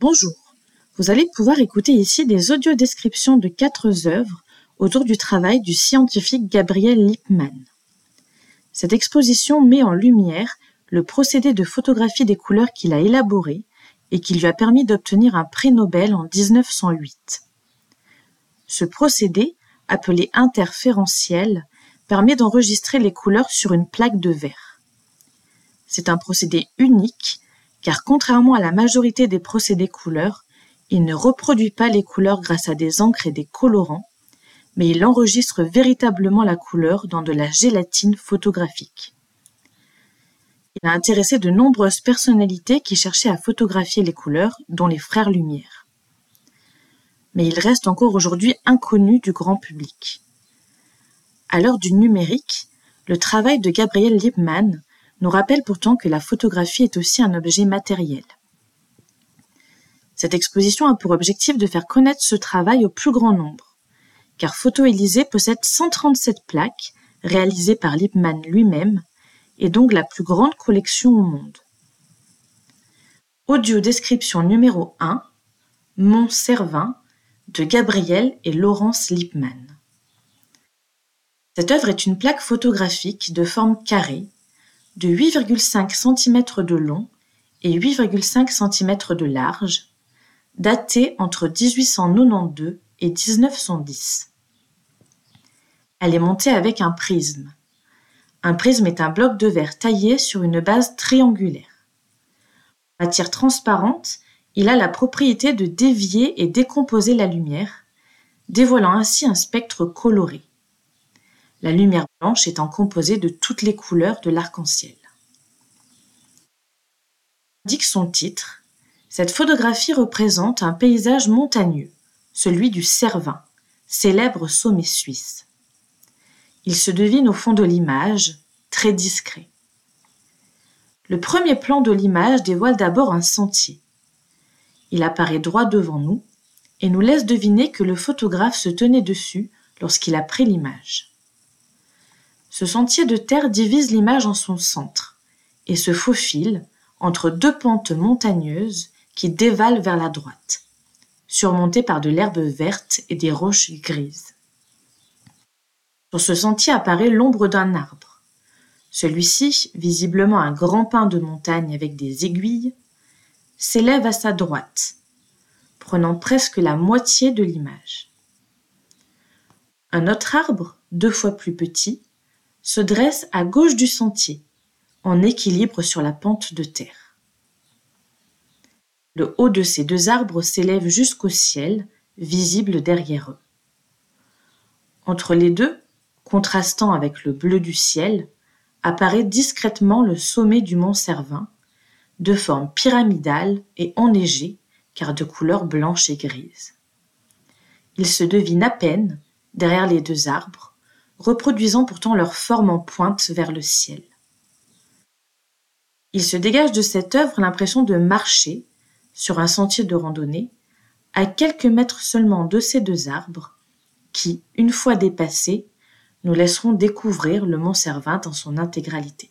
Bonjour, vous allez pouvoir écouter ici des audiodescriptions de quatre œuvres autour du travail du scientifique Gabriel Lippmann. Cette exposition met en lumière le procédé de photographie des couleurs qu'il a élaboré et qui lui a permis d'obtenir un prix Nobel en 1908. Ce procédé, appelé interférentiel, permet d'enregistrer les couleurs sur une plaque de verre. C'est un procédé unique car contrairement à la majorité des procédés couleurs, il ne reproduit pas les couleurs grâce à des encres et des colorants, mais il enregistre véritablement la couleur dans de la gélatine photographique. Il a intéressé de nombreuses personnalités qui cherchaient à photographier les couleurs, dont les frères Lumière. Mais il reste encore aujourd'hui inconnu du grand public. À l'heure du numérique, le travail de Gabriel Liebman nous rappelle pourtant que la photographie est aussi un objet matériel. Cette exposition a pour objectif de faire connaître ce travail au plus grand nombre, car Photo Élysée possède 137 plaques réalisées par Lippmann lui-même et donc la plus grande collection au monde. Audio description numéro 1 Mont Servin de Gabriel et Laurence Lippmann. Cette œuvre est une plaque photographique de forme carrée de 8,5 cm de long et 8,5 cm de large, datée entre 1892 et 1910. Elle est montée avec un prisme. Un prisme est un bloc de verre taillé sur une base triangulaire. En matière transparente, il a la propriété de dévier et décomposer la lumière, dévoilant ainsi un spectre coloré. La lumière blanche étant composée de toutes les couleurs de l'arc-en-ciel. Indique son titre, cette photographie représente un paysage montagneux, celui du Cervin, célèbre sommet suisse. Il se devine au fond de l'image, très discret. Le premier plan de l'image dévoile d'abord un sentier. Il apparaît droit devant nous et nous laisse deviner que le photographe se tenait dessus lorsqu'il a pris l'image. Ce sentier de terre divise l'image en son centre et se faufile entre deux pentes montagneuses qui dévalent vers la droite, surmontées par de l'herbe verte et des roches grises. Sur ce sentier apparaît l'ombre d'un arbre. Celui-ci, visiblement un grand pin de montagne avec des aiguilles, s'élève à sa droite, prenant presque la moitié de l'image. Un autre arbre, deux fois plus petit, se dresse à gauche du sentier, en équilibre sur la pente de terre. Le haut de ces deux arbres s'élève jusqu'au ciel, visible derrière eux. Entre les deux, contrastant avec le bleu du ciel, apparaît discrètement le sommet du mont Servin, de forme pyramidale et enneigée, car de couleur blanche et grise. Il se devine à peine, derrière les deux arbres, reproduisant pourtant leur forme en pointe vers le ciel. Il se dégage de cette œuvre l'impression de marcher, sur un sentier de randonnée, à quelques mètres seulement de ces deux arbres, qui, une fois dépassés, nous laisseront découvrir le Mont Servin dans son intégralité.